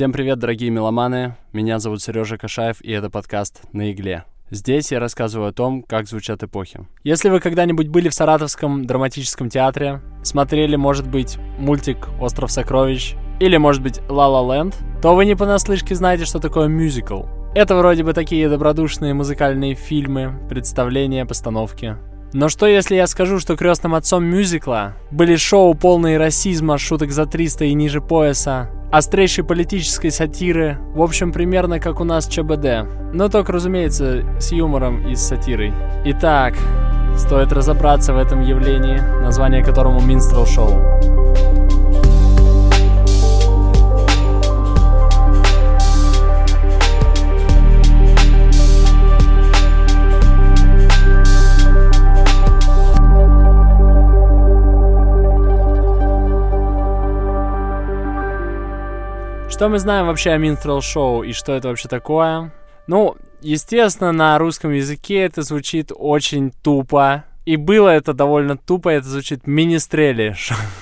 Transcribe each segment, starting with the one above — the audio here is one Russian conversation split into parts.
Всем привет, дорогие меломаны! Меня зовут Сережа Кашаев, и это подкаст «На игле». Здесь я рассказываю о том, как звучат эпохи. Если вы когда-нибудь были в Саратовском драматическом театре, смотрели, может быть, мультик «Остров сокровищ» или, может быть, «Ла Ла Ленд», то вы не понаслышке знаете, что такое мюзикл. Это вроде бы такие добродушные музыкальные фильмы, представления, постановки. Но что если я скажу, что крестным отцом мюзикла были шоу полные расизма, шуток за 300 и ниже пояса, острейшей политической сатиры, в общем, примерно как у нас ЧБД. Но только, разумеется, с юмором и с сатирой. Итак, стоит разобраться в этом явлении, название которому Минстрел Шоу. Что мы знаем вообще о Минстрел Шоу и что это вообще такое? Ну, естественно, на русском языке это звучит очень тупо. И было это довольно тупо, это звучит министрели.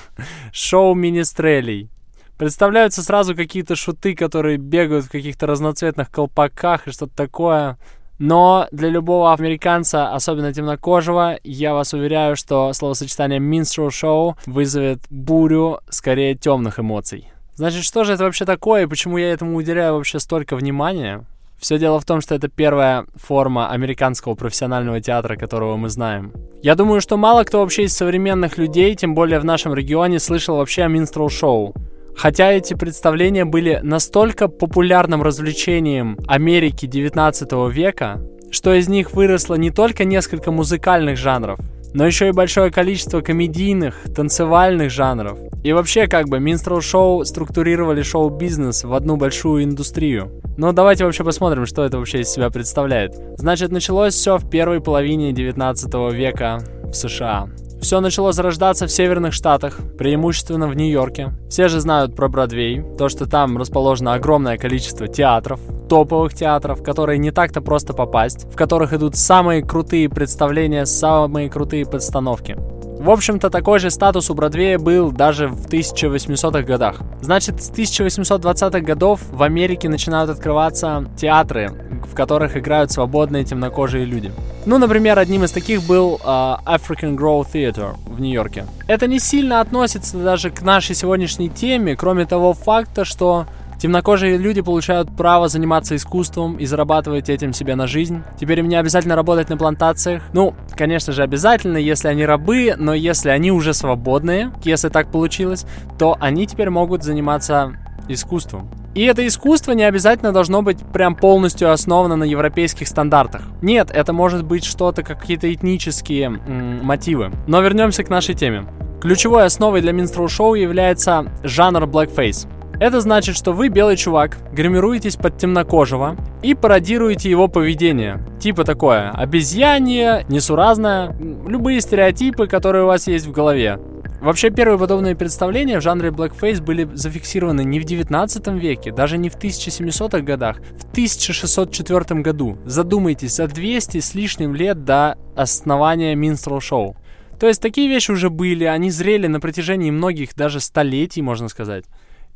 Шоу министрелей. Представляются сразу какие-то шуты, которые бегают в каких-то разноцветных колпаках и что-то такое. Но для любого американца, особенно темнокожего, я вас уверяю, что словосочетание minstrel show вызовет бурю скорее темных эмоций. Значит, что же это вообще такое и почему я этому уделяю вообще столько внимания? Все дело в том, что это первая форма американского профессионального театра, которого мы знаем. Я думаю, что мало кто вообще из современных людей, тем более в нашем регионе, слышал вообще о минстрел-шоу. Хотя эти представления были настолько популярным развлечением Америки 19 века, что из них выросло не только несколько музыкальных жанров, но еще и большое количество комедийных, танцевальных жанров. И вообще, как бы, минстрел шоу структурировали шоу-бизнес в одну большую индустрию. Но давайте вообще посмотрим, что это вообще из себя представляет. Значит, началось все в первой половине 19 века в США. Все начало зарождаться в северных штатах, преимущественно в Нью-Йорке. Все же знают про Бродвей, то, что там расположено огромное количество театров, топовых театров, которые не так-то просто попасть, в которых идут самые крутые представления, самые крутые постановки. В общем-то, такой же статус у Бродвея был даже в 1800-х годах. Значит, с 1820-х годов в Америке начинают открываться театры, в которых играют свободные темнокожие люди. Ну, например, одним из таких был uh, African Grove Theater в Нью-Йорке. Это не сильно относится даже к нашей сегодняшней теме, кроме того факта, что Темнокожие люди получают право заниматься искусством и зарабатывать этим себе на жизнь. Теперь им не обязательно работать на плантациях. Ну, конечно же, обязательно, если они рабы, но если они уже свободные, если так получилось, то они теперь могут заниматься искусством. И это искусство не обязательно должно быть прям полностью основано на европейских стандартах. Нет, это может быть что-то, какие-то этнические м- мотивы. Но вернемся к нашей теме. Ключевой основой для минстрел-шоу является жанр blackface. Это значит, что вы, белый чувак, гримируетесь под темнокожего и пародируете его поведение. Типа такое, обезьянье, несуразное, любые стереотипы, которые у вас есть в голове. Вообще, первые подобные представления в жанре blackface были зафиксированы не в 19 веке, даже не в 1700-х годах, в 1604 году. Задумайтесь, за 200 с лишним лет до основания minstrel шоу. То есть такие вещи уже были, они зрели на протяжении многих, даже столетий, можно сказать.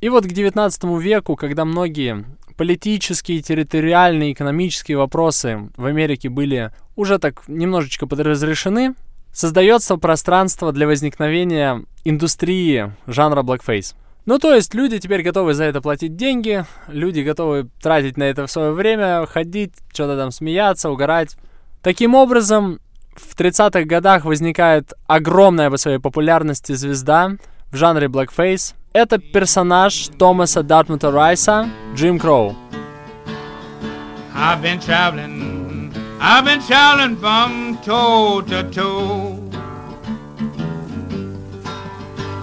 И вот к 19 веку, когда многие политические, территориальные, экономические вопросы в Америке были уже так немножечко подразрешены, создается пространство для возникновения индустрии жанра blackface. Ну, то есть люди теперь готовы за это платить деньги, люди готовы тратить на это свое время, ходить, что-то там смеяться, угорать. Таким образом, в 30-х годах возникает огромная по своей популярности звезда в жанре blackface, Это персонаж Томаса Дартмута Райса, Джим Кроу. I've been traveling, I've been traveling from toe to toe.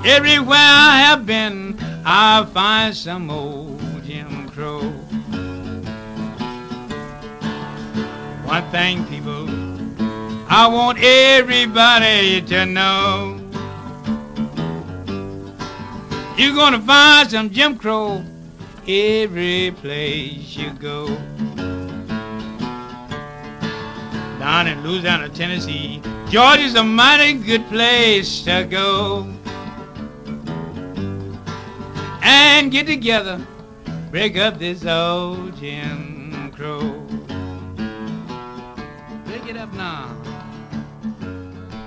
Everywhere I have been, I find some old Jim Crow. One thing, people, I want everybody to know. You're gonna find some Jim Crow every place you go. Down in Louisiana, Tennessee, Georgia's a mighty good place to go. And get together break up this old Jim Crow. Pick it up now.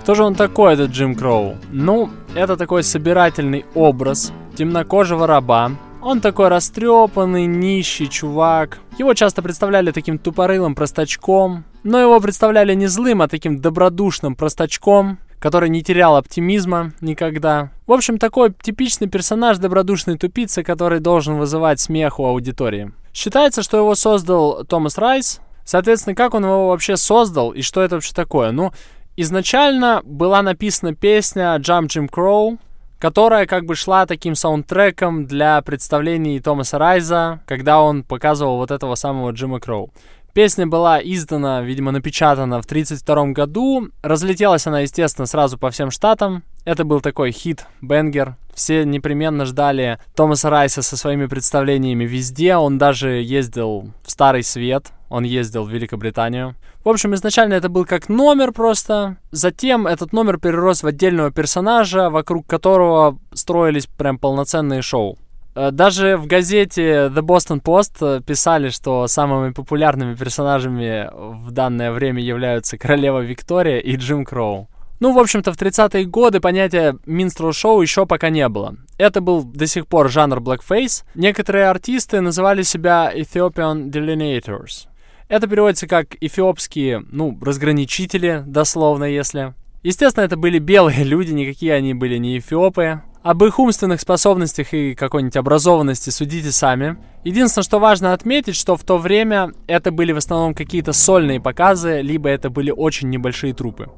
Кто же он такой, этот Джим Кроу? Ну, это такой собирательный образ темнокожего раба. Он такой растрепанный, нищий чувак. Его часто представляли таким тупорылым простачком, но его представляли не злым, а таким добродушным простачком, который не терял оптимизма никогда. В общем, такой типичный персонаж добродушной тупицы, который должен вызывать смех у аудитории. Считается, что его создал Томас Райс. Соответственно, как он его вообще создал и что это вообще такое? Ну, изначально была написана песня Jump Jim Crow, которая как бы шла таким саундтреком для представлений Томаса Райза, когда он показывал вот этого самого Джима Кроу. Песня была издана, видимо, напечатана в 1932 году. Разлетелась она, естественно, сразу по всем штатам. Это был такой хит, бенгер. Все непременно ждали Томаса Райса со своими представлениями везде. Он даже ездил в Старый Свет, он ездил в Великобританию. В общем, изначально это был как номер просто. Затем этот номер перерос в отдельного персонажа, вокруг которого строились прям полноценные шоу. Э, даже в газете The Boston Post писали, что самыми популярными персонажами в данное время являются королева Виктория и Джим Кроу. Ну, в общем-то, в 30-е годы понятия minstrel шоу еще пока не было. Это был до сих пор жанр blackface. Некоторые артисты называли себя Ethiopian Delineators. Это переводится как эфиопские, ну, разграничители, дословно, если. Естественно, это были белые люди, никакие они были не эфиопы. Об их умственных способностях и какой-нибудь образованности судите сами. Единственное, что важно отметить, что в то время это были в основном какие-то сольные показы, либо это были очень небольшие трупы.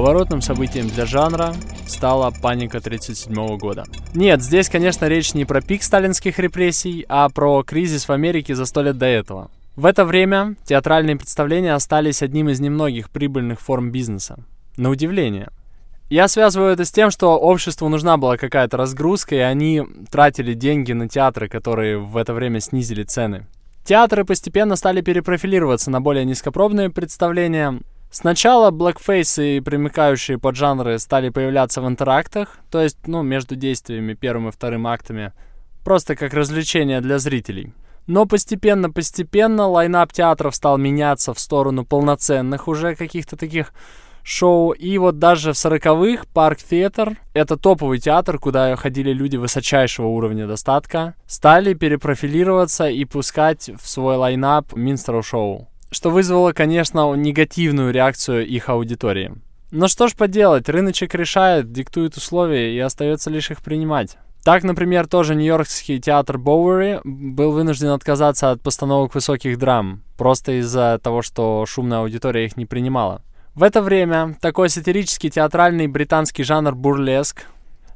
Поворотным событием для жанра стала паника 1937 года. Нет, здесь, конечно, речь не про пик сталинских репрессий, а про кризис в Америке за сто лет до этого. В это время театральные представления остались одним из немногих прибыльных форм бизнеса. На удивление. Я связываю это с тем, что обществу нужна была какая-то разгрузка, и они тратили деньги на театры, которые в это время снизили цены. Театры постепенно стали перепрофилироваться на более низкопробные представления, Сначала блэкфейсы и примыкающие поджанры стали появляться в интерактах, то есть, ну, между действиями первым и вторым актами, просто как развлечение для зрителей. Но постепенно-постепенно лайнап театров стал меняться в сторону полноценных уже каких-то таких шоу. И вот даже в сороковых Парк Театр, это топовый театр, куда ходили люди высочайшего уровня достатка, стали перепрофилироваться и пускать в свой лайнап minstrel шоу что вызвало, конечно, негативную реакцию их аудитории. Но что ж поделать, рыночек решает, диктует условия и остается лишь их принимать. Так, например, тоже нью-йоркский театр Боуэри был вынужден отказаться от постановок высоких драм, просто из-за того, что шумная аудитория их не принимала. В это время такой сатирический театральный британский жанр бурлеск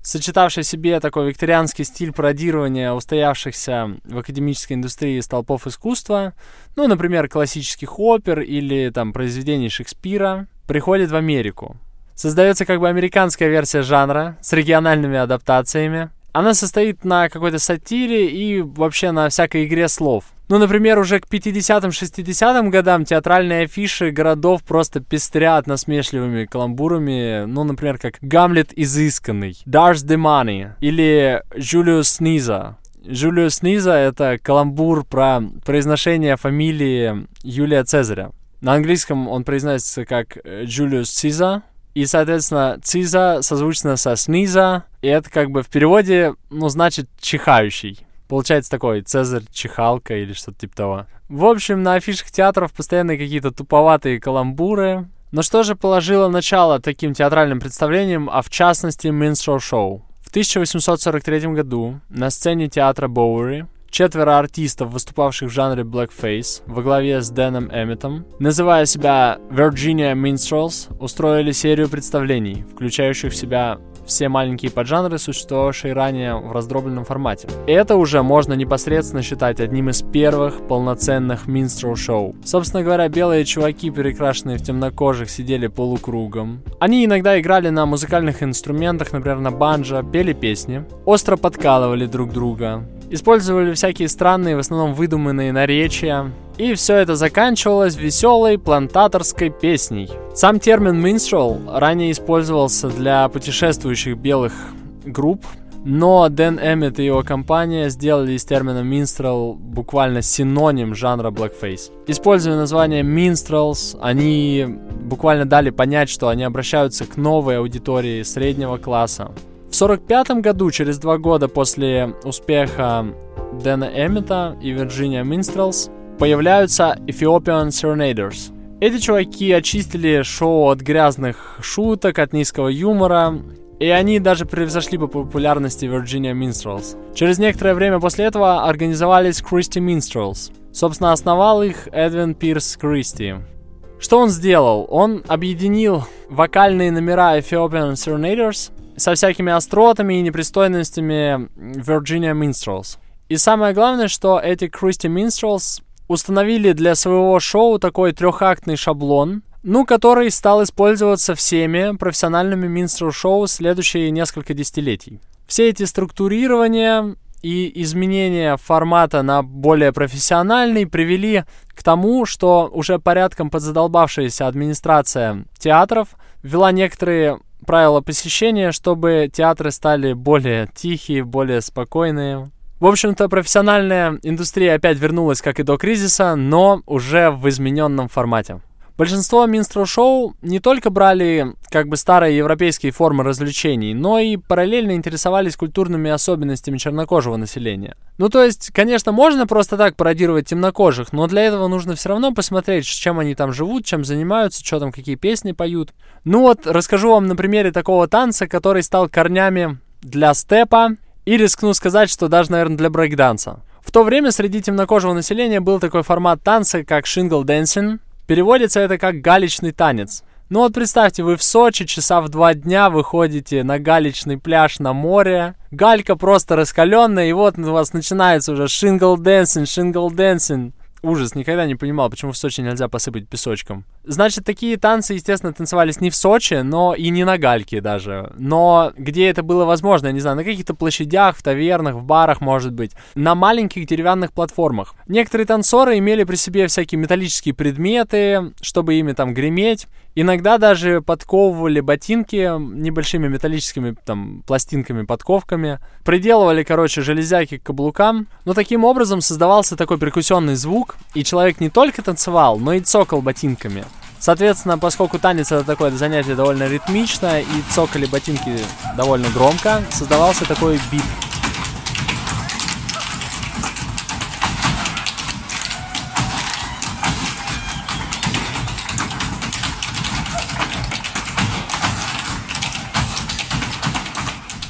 сочетавший в себе такой викторианский стиль пародирования устоявшихся в академической индустрии столпов искусства, ну, например, классических опер или там произведений Шекспира, приходит в Америку. Создается как бы американская версия жанра с региональными адаптациями. Она состоит на какой-то сатире и вообще на всякой игре слов. Ну, например, уже к 50-60-м годам театральные афиши городов просто пестрят насмешливыми каламбурами, ну, например, как «Гамлет изысканный», «Dar's the money» или «Джулиус Низа». Джулиус Низа — это каламбур про произношение фамилии Юлия Цезаря. На английском он произносится как Джулиус Циза, и, соответственно, Циза созвучно со Сниза, и это как бы в переводе, ну, значит чихающий. Получается такой Цезарь чихалка или что-то типа того. В общем, на афишах театров постоянно какие-то туповатые каламбуры. Но что же положило начало таким театральным представлениям, а в частности minstrel шоу? В 1843 году на сцене театра Боуэри четверо артистов, выступавших в жанре blackface, во главе с Дэном Эмметом, называя себя Virginia Minstrels, устроили серию представлений, включающих в себя все маленькие поджанры, существовавшие ранее в раздробленном формате. Это уже можно непосредственно считать одним из первых полноценных минстрел шоу. Собственно говоря, белые чуваки, перекрашенные в темнокожих, сидели полукругом. Они иногда играли на музыкальных инструментах, например, на банджо, пели песни, остро подкалывали друг друга, использовали всякие странные, в основном выдуманные наречия, и все это заканчивалось веселой плантаторской песней. Сам термин minstrel ранее использовался для путешествующих белых групп, но Дэн Эммет и его компания сделали из термина minstrel буквально синоним жанра blackface. Используя название minstrels, они буквально дали понять, что они обращаются к новой аудитории среднего класса. В 1945 году, через два года после успеха Дэна Эммета и Вирджиния Minstrels, появляются Ethiopian Serenaders. Эти чуваки очистили шоу от грязных шуток, от низкого юмора, и они даже превзошли по популярности Virginia Minstrels. Через некоторое время после этого организовались Christy Minstrels. Собственно, основал их Эдвин Пирс Кристи. Что он сделал? Он объединил вокальные номера Ethiopian Serenaders со всякими остротами и непристойностями Virginia Minstrels. И самое главное, что эти Christy Minstrels установили для своего шоу такой трехактный шаблон, ну, который стал использоваться всеми профессиональными минстрел-шоу следующие несколько десятилетий. Все эти структурирования и изменения формата на более профессиональный привели к тому, что уже порядком подзадолбавшаяся администрация театров ввела некоторые правила посещения, чтобы театры стали более тихие, более спокойные. В общем-то, профессиональная индустрия опять вернулась, как и до кризиса, но уже в измененном формате. Большинство минстрел-шоу не только брали как бы старые европейские формы развлечений, но и параллельно интересовались культурными особенностями чернокожего населения. Ну то есть, конечно, можно просто так пародировать темнокожих, но для этого нужно все равно посмотреть, чем они там живут, чем занимаются, что там, какие песни поют. Ну вот, расскажу вам на примере такого танца, который стал корнями для степа, и рискну сказать, что даже, наверное, для брейкданса. В то время среди темнокожего населения был такой формат танца, как shingle dancing, Переводится это как галечный танец. Ну вот представьте, вы в Сочи часа в два дня выходите на галечный пляж на море. Галька просто раскаленная, и вот у вас начинается уже shingle dancing, shingle dancing. Ужас, никогда не понимал, почему в Сочи нельзя посыпать песочком. Значит, такие танцы, естественно, танцевались не в Сочи, но и не на гальке даже. Но где это было возможно, я не знаю, на каких-то площадях, в тавернах, в барах, может быть. На маленьких деревянных платформах. Некоторые танцоры имели при себе всякие металлические предметы, чтобы ими там греметь. Иногда даже подковывали ботинки небольшими металлическими там пластинками, подковками. Приделывали, короче, железяки к каблукам. Но таким образом создавался такой перкуссионный звук, и человек не только танцевал, но и цокал ботинками. Соответственно, поскольку танец это такое занятие довольно ритмичное и цокали ботинки довольно громко, создавался такой бит.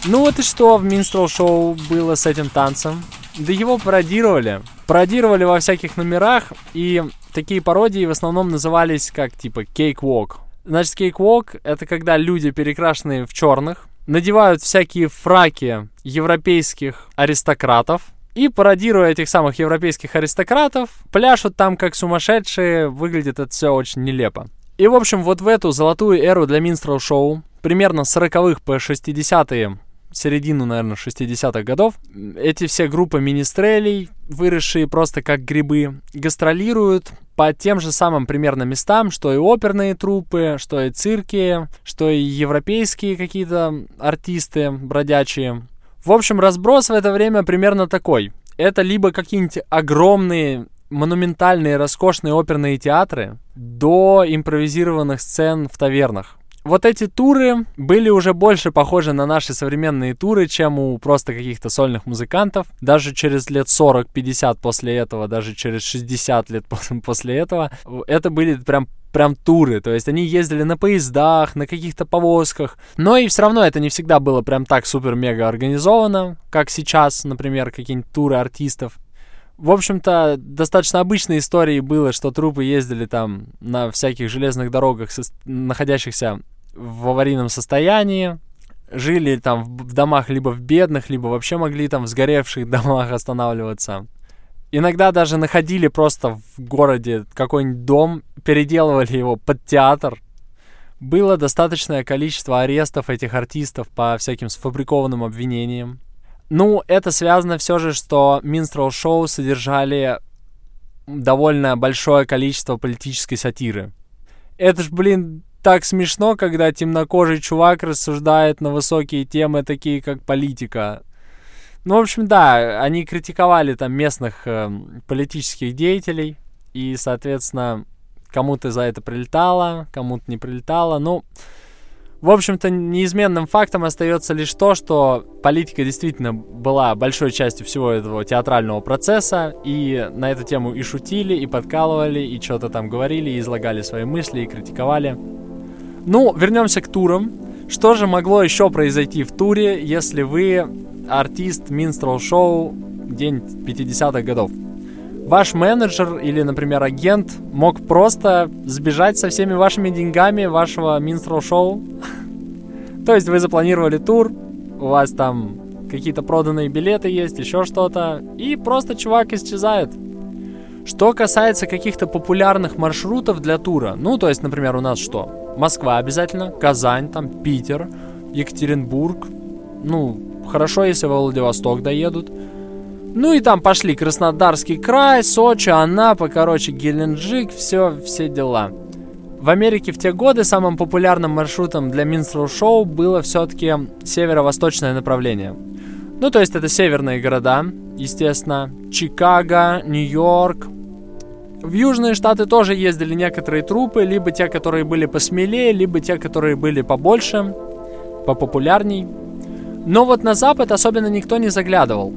Ну вот и что в Минстрел шоу было с этим танцем? Да его пародировали. Пародировали во всяких номерах, и такие пародии в основном назывались как типа cakewalk. Значит, cakewalk — это когда люди, перекрашенные в черных, надевают всякие фраки европейских аристократов, и, пародируя этих самых европейских аристократов, пляшут там как сумасшедшие, выглядит это все очень нелепо. И, в общем, вот в эту золотую эру для минстрел шоу, примерно с 40-х по 60-е середину, наверное, 60-х годов, эти все группы министрелей, выросшие просто как грибы, гастролируют по тем же самым примерно местам, что и оперные трупы, что и цирки, что и европейские какие-то артисты бродячие. В общем, разброс в это время примерно такой. Это либо какие-нибудь огромные монументальные, роскошные оперные театры до импровизированных сцен в тавернах. Вот эти туры были уже больше похожи на наши современные туры, чем у просто каких-то сольных музыкантов. Даже через лет 40-50 после этого, даже через 60 лет после этого, это были прям прям туры, то есть они ездили на поездах, на каких-то повозках, но и все равно это не всегда было прям так супер-мега организовано, как сейчас, например, какие-нибудь туры артистов. В общем-то, достаточно обычной историей было, что трупы ездили там на всяких железных дорогах, находящихся в аварийном состоянии, жили там в домах либо в бедных, либо вообще могли там в сгоревших домах останавливаться. Иногда даже находили просто в городе какой-нибудь дом, переделывали его под театр. Было достаточное количество арестов этих артистов по всяким сфабрикованным обвинениям. Ну, это связано все же, что минстрел шоу содержали довольно большое количество политической сатиры. Это ж, блин, так смешно, когда темнокожий чувак рассуждает на высокие темы, такие как политика. Ну, в общем, да, они критиковали там местных э, политических деятелей, и, соответственно, кому-то за это прилетало, кому-то не прилетало. Ну, в общем-то, неизменным фактом остается лишь то, что политика действительно была большой частью всего этого театрального процесса, и на эту тему и шутили, и подкалывали, и что-то там говорили, и излагали свои мысли, и критиковали. Ну, вернемся к турам. Что же могло еще произойти в туре, если вы артист минстрел шоу день 50-х годов? Ваш менеджер или, например, агент мог просто сбежать со всеми вашими деньгами вашего минстрел шоу то есть вы запланировали тур, у вас там какие-то проданные билеты есть, еще что-то, и просто чувак исчезает. Что касается каких-то популярных маршрутов для тура, ну, то есть, например, у нас что? Москва обязательно, Казань, там, Питер, Екатеринбург, ну, хорошо, если во Владивосток доедут. Ну и там пошли Краснодарский край, Сочи, Анапа, короче, Геленджик, все, все дела. В Америке в те годы самым популярным маршрутом для минстрел-шоу было все-таки северо-восточное направление. Ну, то есть это северные города, естественно, Чикаго, Нью-Йорк. В южные штаты тоже ездили некоторые трупы, либо те, которые были посмелее, либо те, которые были побольше, попопулярней. Но вот на запад особенно никто не заглядывал.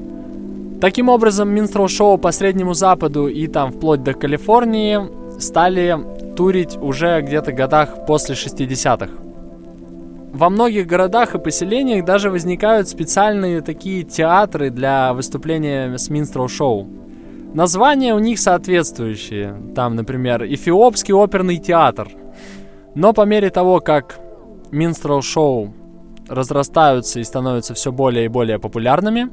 Таким образом, минстрел-шоу по Среднему Западу и там вплоть до Калифорнии стали турить уже где-то годах после 60-х. Во многих городах и поселениях даже возникают специальные такие театры для выступления с минстрел-шоу. Названия у них соответствующие. Там, например, Эфиопский оперный театр. Но по мере того, как минстрел-шоу разрастаются и становятся все более и более популярными,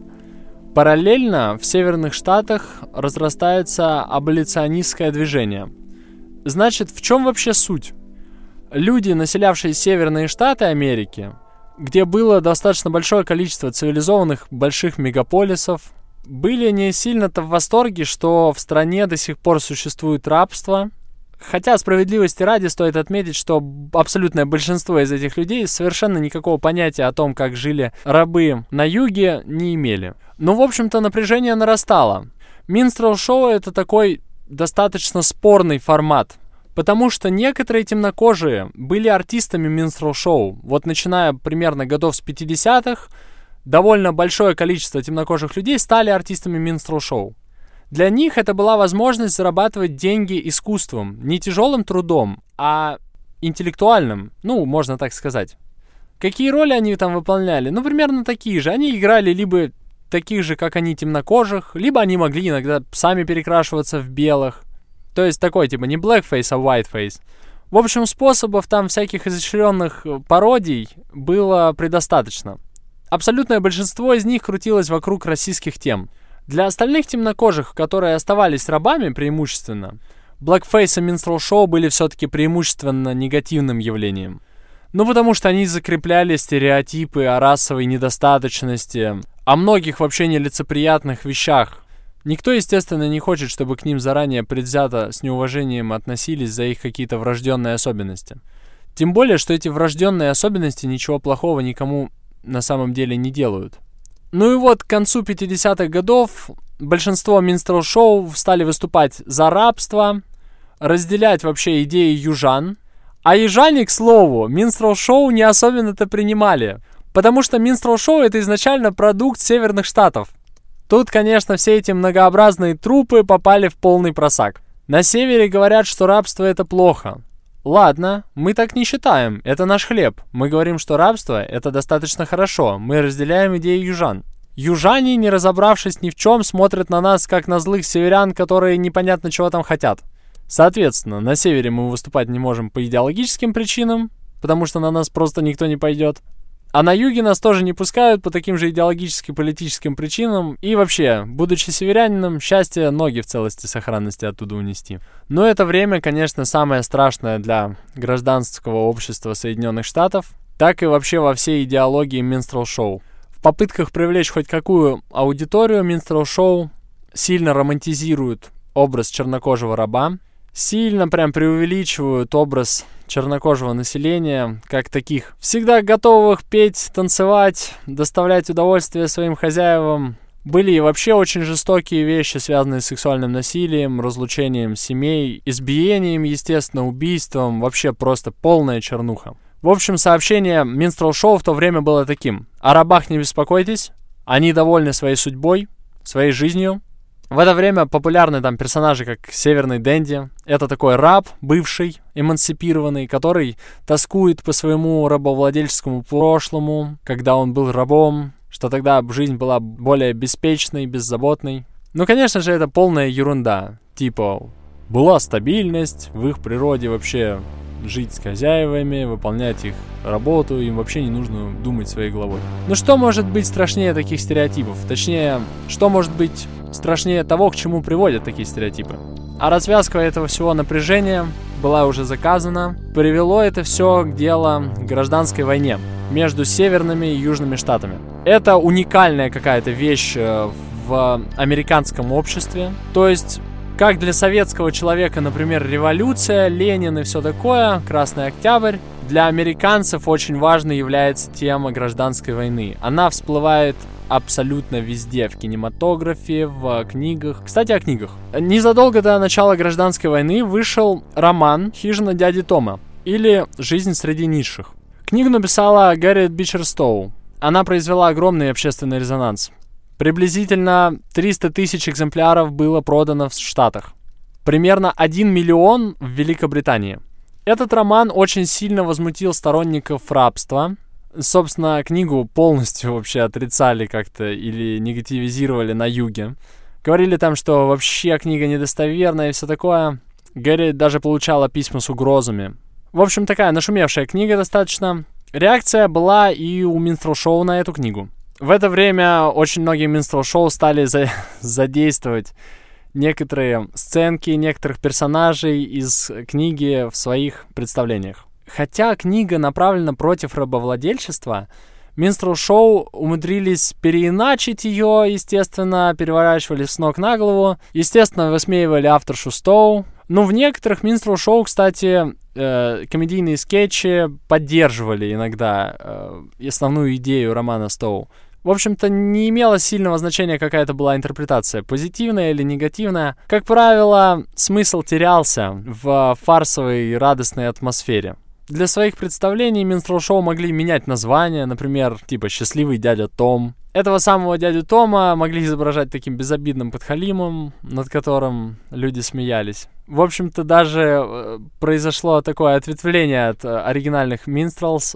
параллельно в северных штатах разрастается аболиционистское движение – Значит, в чем вообще суть? Люди, населявшие северные штаты Америки, где было достаточно большое количество цивилизованных больших мегаполисов, были не сильно-то в восторге, что в стране до сих пор существует рабство. Хотя справедливости ради стоит отметить, что абсолютное большинство из этих людей совершенно никакого понятия о том, как жили рабы на юге, не имели. Но, в общем-то, напряжение нарастало. Минстрел шоу это такой достаточно спорный формат. Потому что некоторые темнокожие были артистами минстрел-шоу. Вот начиная примерно годов с 50-х, довольно большое количество темнокожих людей стали артистами минстрел-шоу. Для них это была возможность зарабатывать деньги искусством, не тяжелым трудом, а интеллектуальным, ну, можно так сказать. Какие роли они там выполняли? Ну, примерно такие же. Они играли либо таких же, как они, темнокожих, либо они могли иногда сами перекрашиваться в белых. То есть такой, типа, не blackface, а whiteface. В общем, способов там всяких изощренных э, пародий было предостаточно. Абсолютное большинство из них крутилось вокруг российских тем. Для остальных темнокожих, которые оставались рабами преимущественно, blackface и minstrel шоу были все-таки преимущественно негативным явлением. Ну, потому что они закрепляли стереотипы о расовой недостаточности, о многих вообще нелицеприятных вещах. Никто, естественно, не хочет, чтобы к ним заранее предвзято с неуважением относились за их какие-то врожденные особенности. Тем более, что эти врожденные особенности ничего плохого никому на самом деле не делают. Ну и вот к концу 50-х годов большинство минстрел-шоу стали выступать за рабство, разделять вообще идеи южан. А южане, к слову, минстрел-шоу не особенно-то принимали – Потому что Минстрел Шоу это изначально продукт северных штатов. Тут, конечно, все эти многообразные трупы попали в полный просак. На севере говорят, что рабство это плохо. Ладно, мы так не считаем, это наш хлеб. Мы говорим, что рабство это достаточно хорошо, мы разделяем идеи южан. Южане, не разобравшись ни в чем, смотрят на нас, как на злых северян, которые непонятно чего там хотят. Соответственно, на севере мы выступать не можем по идеологическим причинам, потому что на нас просто никто не пойдет. А на юге нас тоже не пускают по таким же идеологическим политическим причинам. И вообще, будучи северянином, счастье ноги в целости сохранности оттуда унести. Но это время, конечно, самое страшное для гражданского общества Соединенных Штатов, так и вообще во всей идеологии минстрел-шоу. В попытках привлечь хоть какую аудиторию Минстрел Шоу сильно романтизируют образ чернокожего раба, сильно прям преувеличивают образ чернокожего населения, как таких, всегда готовых петь, танцевать, доставлять удовольствие своим хозяевам. Были и вообще очень жестокие вещи, связанные с сексуальным насилием, разлучением семей, избиением, естественно, убийством, вообще просто полная чернуха. В общем, сообщение Минстрел Шоу в то время было таким. О рабах не беспокойтесь, они довольны своей судьбой, своей жизнью, в это время популярны там персонажи, как Северный Дэнди. Это такой раб, бывший, эмансипированный, который тоскует по своему рабовладельческому прошлому, когда он был рабом, что тогда жизнь была более беспечной, беззаботной. Ну, конечно же, это полная ерунда. Типа, была стабильность, в их природе вообще жить с хозяевами, выполнять их работу, им вообще не нужно думать своей головой. Но что может быть страшнее таких стереотипов? Точнее, что может быть страшнее того, к чему приводят такие стереотипы? А развязка этого всего напряжения была уже заказана. Привело это все к делу гражданской войне между северными и южными штатами. Это уникальная какая-то вещь э, в американском обществе. То есть как для советского человека, например, революция, Ленин и все такое, Красный Октябрь, для американцев очень важной является тема гражданской войны. Она всплывает абсолютно везде, в кинематографе, в книгах. Кстати, о книгах. Незадолго до начала гражданской войны вышел роман «Хижина дяди Тома» или «Жизнь среди низших». Книгу написала Гарриет Бичерстоу. Она произвела огромный общественный резонанс. Приблизительно 300 тысяч экземпляров было продано в Штатах. Примерно 1 миллион в Великобритании. Этот роман очень сильно возмутил сторонников рабства. Собственно, книгу полностью вообще отрицали как-то или негативизировали на юге. Говорили там, что вообще книга недостоверная и все такое. Гэри даже получала письма с угрозами. В общем, такая нашумевшая книга достаточно. Реакция была и у Минстрел Шоу на эту книгу. В это время очень многие минстрел-шоу стали за задействовать некоторые сценки некоторых персонажей из книги в своих представлениях. Хотя книга направлена против рабовладельчества, Минстрел Шоу умудрились переиначить ее, естественно, переворачивали с ног на голову. Естественно, высмеивали авторшу Стоу. Но в некоторых Минстрел Шоу, кстати, э, комедийные скетчи поддерживали иногда э, основную идею романа Стоу в общем-то, не имело сильного значения, какая это была интерпретация, позитивная или негативная. Как правило, смысл терялся в фарсовой радостной атмосфере. Для своих представлений минстрел-шоу могли менять название, например, типа «Счастливый дядя Том». Этого самого дядю Тома могли изображать таким безобидным подхалимом, над которым люди смеялись. В общем-то, даже э, произошло такое ответвление от э, оригинальных Минстрелс.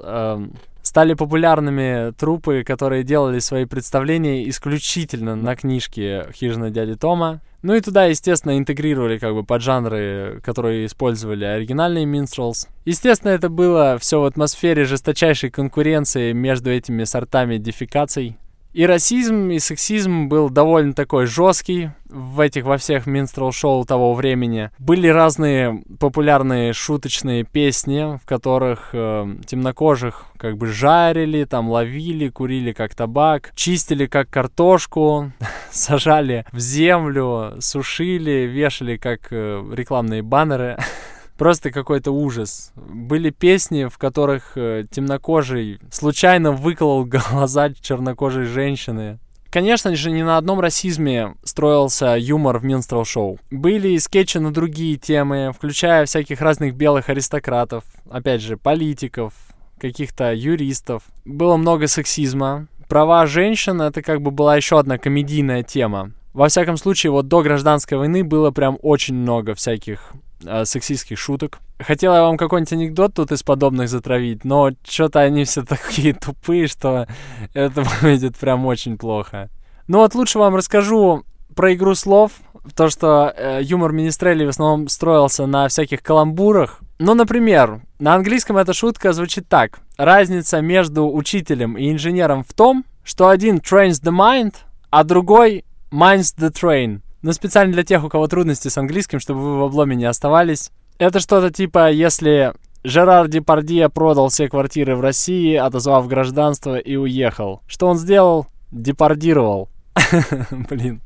Стали популярными трупы, которые делали свои представления исключительно на книжке «Хижина дяди Тома». Ну и туда, естественно, интегрировали как бы поджанры, которые использовали оригинальные Minstrels. Естественно, это было все в атмосфере жесточайшей конкуренции между этими сортами дефикаций. И расизм, и сексизм был довольно такой жесткий в этих во всех минстрел-шоу того времени. Были разные популярные шуточные песни, в которых э, темнокожих как бы жарили, там ловили, курили как табак, чистили как картошку, сажали в землю, сушили, вешали как э, рекламные баннеры. просто какой-то ужас. Были песни, в которых э, темнокожий случайно выколол глаза чернокожей женщины. Конечно же, не на одном расизме строился юмор в Минстрел-шоу. Были и скетчи на другие темы, включая всяких разных белых аристократов, опять же, политиков, каких-то юристов. Было много сексизма. Права женщин — это как бы была еще одна комедийная тема. Во всяком случае, вот до гражданской войны было прям очень много всяких э, сексистских шуток. Хотел я вам какой-нибудь анекдот тут из подобных затравить, но что-то они все такие тупые, что это выглядит прям очень плохо. Ну вот лучше вам расскажу про игру слов, то, что э, юмор Министрели в основном строился на всяких каламбурах. Ну, например, на английском эта шутка звучит так. Разница между учителем и инженером в том, что один trains the mind, а другой minds the train. Но специально для тех, у кого трудности с английским, чтобы вы в обломе не оставались. Это что-то типа, если Жерар Депардье продал все квартиры в России, отозвав гражданство и уехал. Что он сделал? Депардировал. Блин,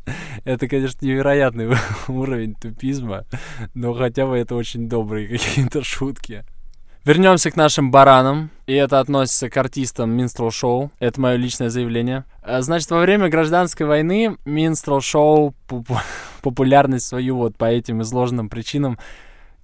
это, конечно, невероятный уровень тупизма, но хотя бы это очень добрые какие-то шутки. Вернемся к нашим баранам, и это относится к артистам Minstrel Show. Это мое личное заявление. А, значит, во время гражданской войны Minstrel Show популярность свою вот по этим изложенным причинам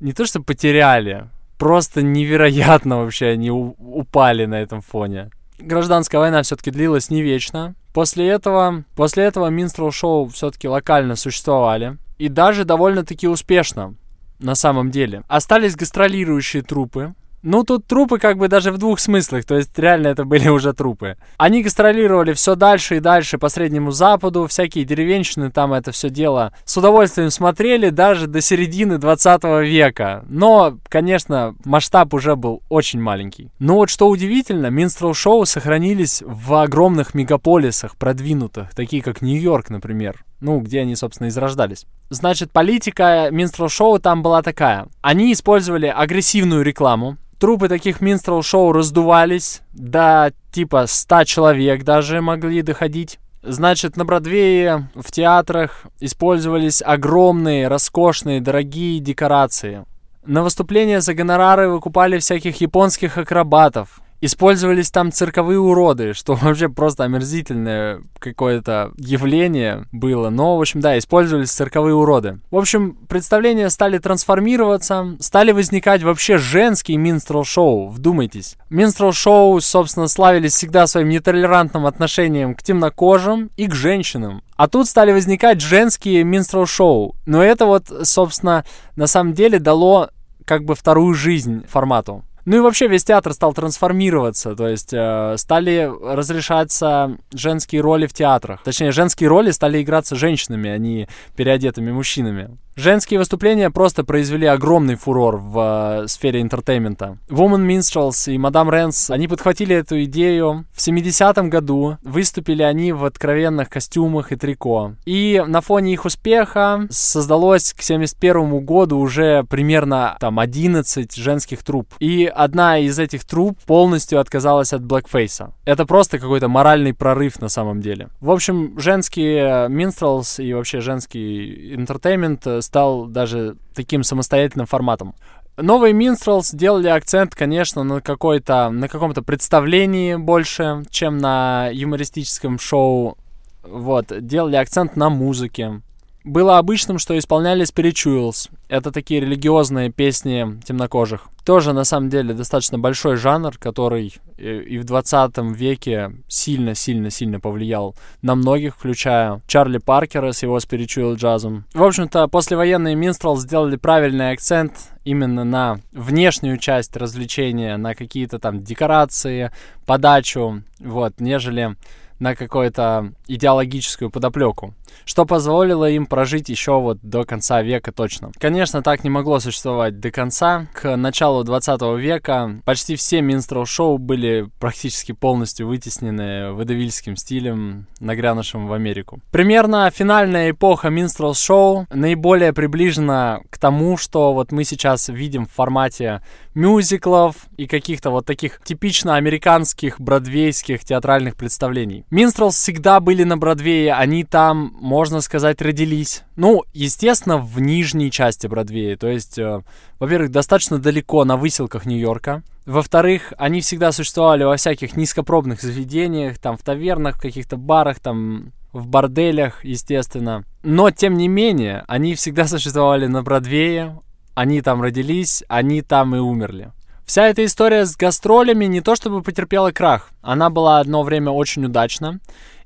не то что потеряли, просто невероятно вообще они упали на этом фоне. Гражданская война все-таки длилась не вечно. После этого, после этого Minstrel Show все-таки локально существовали. И даже довольно-таки успешно на самом деле. Остались гастролирующие трупы, ну, тут трупы как бы даже в двух смыслах, то есть реально это были уже трупы. Они гастролировали все дальше и дальше по Среднему Западу, всякие деревенщины там это все дело с удовольствием смотрели даже до середины 20 века. Но, конечно, масштаб уже был очень маленький. Но вот что удивительно, минстрел-шоу сохранились в огромных мегаполисах продвинутых, такие как Нью-Йорк, например ну, где они, собственно, и зарождались. Значит, политика минстрел-шоу там была такая. Они использовали агрессивную рекламу, Трупы таких минстрел-шоу раздувались до типа 100 человек даже могли доходить. Значит, на Бродвее, в театрах использовались огромные, роскошные, дорогие декорации. На выступления за гонорары выкупали всяких японских акробатов, Использовались там цирковые уроды, что вообще просто омерзительное какое-то явление было. Но, в общем, да, использовались цирковые уроды. В общем, представления стали трансформироваться, стали возникать вообще женские минстрел-шоу, вдумайтесь. Минстрел-шоу, собственно, славились всегда своим нетолерантным отношением к темнокожим и к женщинам. А тут стали возникать женские минстрел-шоу. Но это вот, собственно, на самом деле дало как бы вторую жизнь формату. Ну и вообще весь театр стал трансформироваться, то есть э, стали разрешаться женские роли в театрах. Точнее, женские роли стали играться женщинами, а не переодетыми мужчинами. Женские выступления просто произвели огромный фурор в э, сфере entertainment а. Woman Minstrels и Madame Rentz, они подхватили эту идею. В 70-м году выступили они в откровенных костюмах и трико. И на фоне их успеха создалось к 71 году уже примерно там 11 женских труп. И одна из этих труп полностью отказалась от блэкфейса. Это просто какой-то моральный прорыв на самом деле. В общем, женские minstrels и вообще женский entertainment стал даже таким самостоятельным форматом. Новые Minstrels сделали акцент, конечно, на какой-то, на каком-то представлении больше, чем на юмористическом шоу. Вот, делали акцент на музыке было обычным, что исполняли spirituals. Это такие религиозные песни темнокожих. Тоже, на самом деле, достаточно большой жанр, который э, и в 20 веке сильно-сильно-сильно повлиял на многих, включая Чарли Паркера с его spiritual джазом. В общем-то, послевоенные минстрел сделали правильный акцент именно на внешнюю часть развлечения, на какие-то там декорации, подачу, вот, нежели на какую-то идеологическую подоплеку, что позволило им прожить еще вот до конца века точно. Конечно, так не могло существовать до конца. К началу 20 века почти все минстрел-шоу были практически полностью вытеснены выдавильским стилем, нагрянувшим в Америку. Примерно финальная эпоха минстрел-шоу наиболее приближена к тому, что вот мы сейчас видим в формате мюзиклов и каких-то вот таких типично американских бродвейских театральных представлений. Минстрелс всегда были на Бродвее, они там, можно сказать, родились. Ну, естественно, в нижней части Бродвея, то есть, э, во-первых, достаточно далеко на выселках Нью-Йорка. Во-вторых, они всегда существовали во всяких низкопробных заведениях, там в тавернах, в каких-то барах, там в борделях, естественно. Но, тем не менее, они всегда существовали на Бродвее, они там родились, они там и умерли. Вся эта история с гастролями не то чтобы потерпела крах, она была одно время очень удачна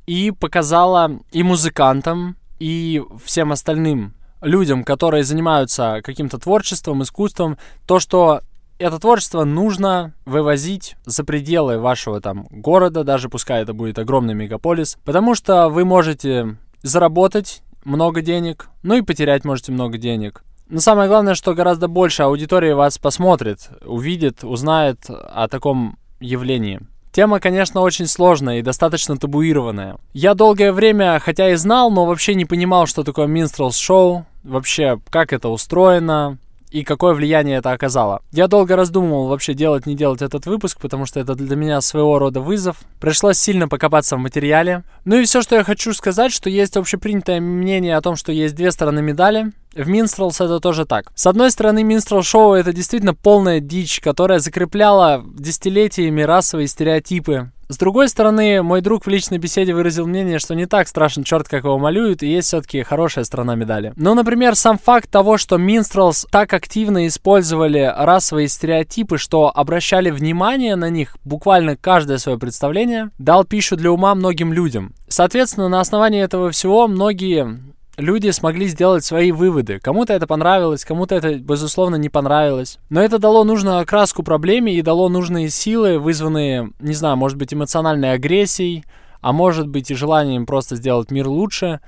и показала и музыкантам, и всем остальным людям, которые занимаются каким-то творчеством, искусством, то, что это творчество нужно вывозить за пределы вашего там города, даже пускай это будет огромный мегаполис, потому что вы можете заработать много денег, ну и потерять можете много денег. Но самое главное, что гораздо больше аудитории вас посмотрит, увидит, узнает о таком явлении. Тема, конечно, очень сложная и достаточно табуированная. Я долгое время, хотя и знал, но вообще не понимал, что такое Minstrels шоу, вообще, как это устроено, и какое влияние это оказало. Я долго раздумывал вообще делать, не делать этот выпуск, потому что это для меня своего рода вызов. Пришлось сильно покопаться в материале. Ну и все, что я хочу сказать, что есть общепринятое мнение о том, что есть две стороны медали. В Минстрелс это тоже так. С одной стороны, Минстрел шоу это действительно полная дичь, которая закрепляла десятилетиями расовые стереотипы с другой стороны, мой друг в личной беседе выразил мнение, что не так страшен черт, как его малюют, и есть все-таки хорошая сторона медали. Ну, например, сам факт того, что Минстрелс так активно использовали расовые стереотипы, что обращали внимание на них буквально каждое свое представление, дал пищу для ума многим людям. Соответственно, на основании этого всего многие люди смогли сделать свои выводы. Кому-то это понравилось, кому-то это, безусловно, не понравилось. Но это дало нужную окраску проблеме и дало нужные силы, вызванные, не знаю, может быть, эмоциональной агрессией, а может быть и желанием просто сделать мир лучше,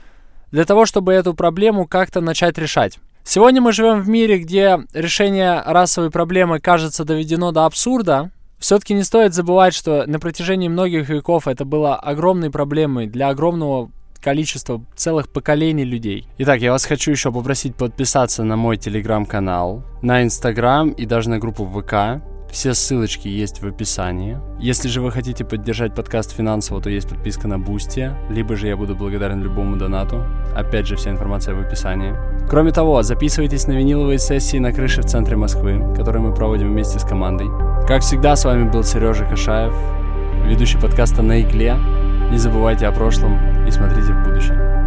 для того, чтобы эту проблему как-то начать решать. Сегодня мы живем в мире, где решение расовой проблемы кажется доведено до абсурда. Все-таки не стоит забывать, что на протяжении многих веков это было огромной проблемой для огромного количество целых поколений людей. Итак, я вас хочу еще попросить подписаться на мой телеграм-канал, на инстаграм и даже на группу ВК. Все ссылочки есть в описании. Если же вы хотите поддержать подкаст финансово, то есть подписка на Бусти, либо же я буду благодарен любому донату. Опять же, вся информация в описании. Кроме того, записывайтесь на виниловые сессии на крыше в центре Москвы, которые мы проводим вместе с командой. Как всегда, с вами был Сережа Кашаев, ведущий подкаста «На игле». Не забывайте о прошлом и смотрите в будущее.